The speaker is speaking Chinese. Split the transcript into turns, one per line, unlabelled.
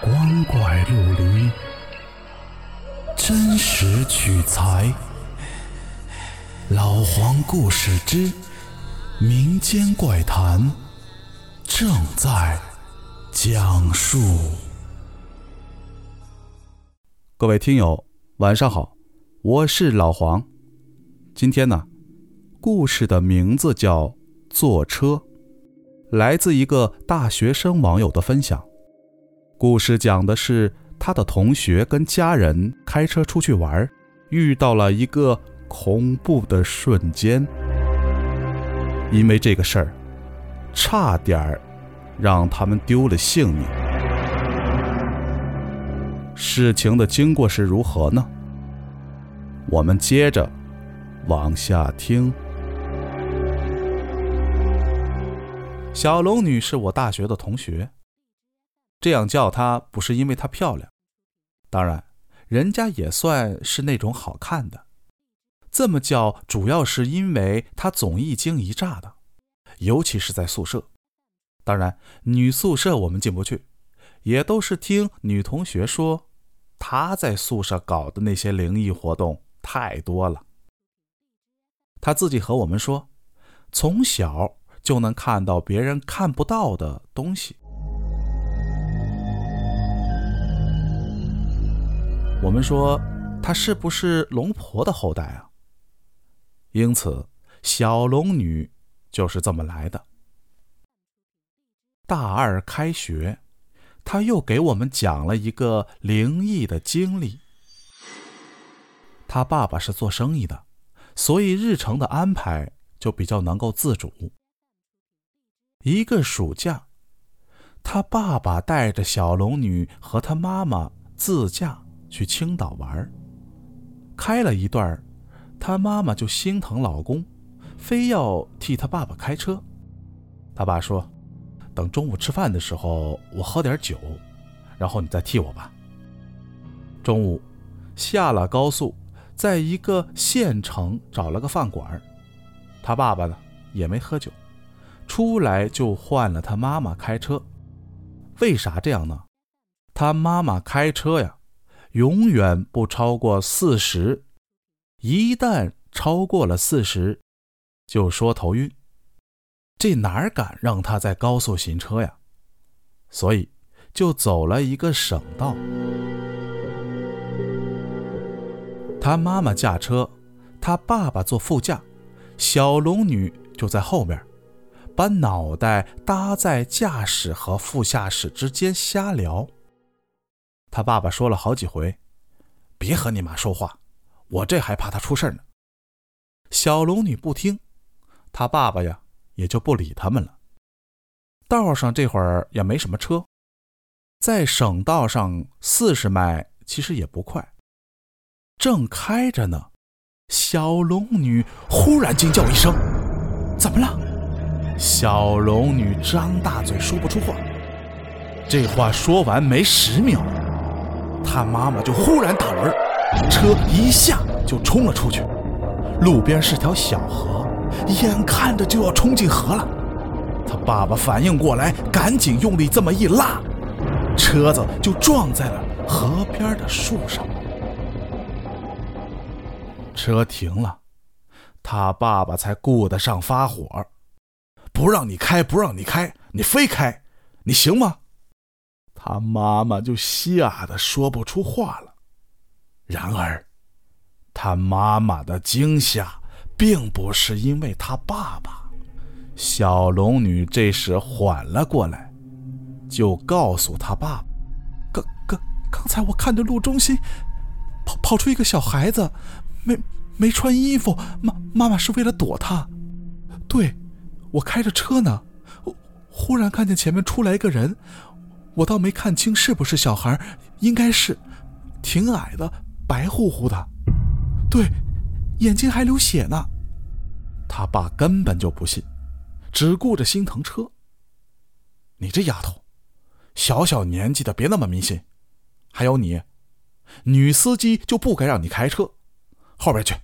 光怪陆离，真实取材。老黄故事之民间怪谈正在讲述。
各位听友，晚上好，我是老黄。今天呢，故事的名字叫《坐车》，来自一个大学生网友的分享。故事讲的是他的同学跟家人开车出去玩，遇到了一个恐怖的瞬间。因为这个事儿，差点儿让他们丢了性命。事情的经过是如何呢？我们接着往下听。小龙女是我大学的同学，这样叫她不是因为她漂亮，当然，人家也算是那种好看的。这么叫主要是因为她总一惊一乍的，尤其是在宿舍。当然，女宿舍我们进不去，也都是听女同学说。她在宿舍搞的那些灵异活动太多了。她自己和我们说，从小就能看到别人看不到的东西。我们说他是不是龙婆的后代啊？因此，小龙女就是这么来的。大二开学。他又给我们讲了一个灵异的经历。他爸爸是做生意的，所以日程的安排就比较能够自主。一个暑假，他爸爸带着小龙女和他妈妈自驾去青岛玩。开了一段，他妈妈就心疼老公，非要替他爸爸开车。他爸说。等中午吃饭的时候，我喝点酒，然后你再替我吧。中午下了高速，在一个县城找了个饭馆，他爸爸呢也没喝酒，出来就换了他妈妈开车。为啥这样呢？他妈妈开车呀，永远不超过四十，一旦超过了四十，就说头晕。这哪敢让他在高速行车呀？所以就走了一个省道。他妈妈驾车，他爸爸坐副驾，小龙女就在后面，把脑袋搭在驾驶和副驾驶之间瞎聊。他爸爸说了好几回：“别和你妈说话，我这还怕她出事呢。”小龙女不听，他爸爸呀。也就不理他们了。道上这会儿也没什么车，在省道上四十迈其实也不快。正开着呢，小龙女忽然惊叫一声：“怎么了？”小龙女张大嘴说不出话。这话说完没十秒，他妈妈就忽然打轮，车一下就冲了出去。路边是条小河。眼看着就要冲进河了，他爸爸反应过来，赶紧用力这么一拉，车子就撞在了河边的树上。车停了，他爸爸才顾得上发火：“不让你开，不让你开，你非开，你行吗？”他妈妈就吓得说不出话了。然而，他妈妈的惊吓。并不是因为他爸爸，小龙女这时缓了过来，就告诉他爸爸：“刚刚刚才我看着路中心跑跑出一个小孩子，没没穿衣服，妈妈妈是为了躲他。对，我开着车呢，忽然看见前面出来一个人，我倒没看清是不是小孩，应该是，挺矮的，白乎乎的，对。”眼睛还流血呢，他爸根本就不信，只顾着心疼车。你这丫头，小小年纪的别那么迷信。还有你，女司机就不该让你开车，后边去，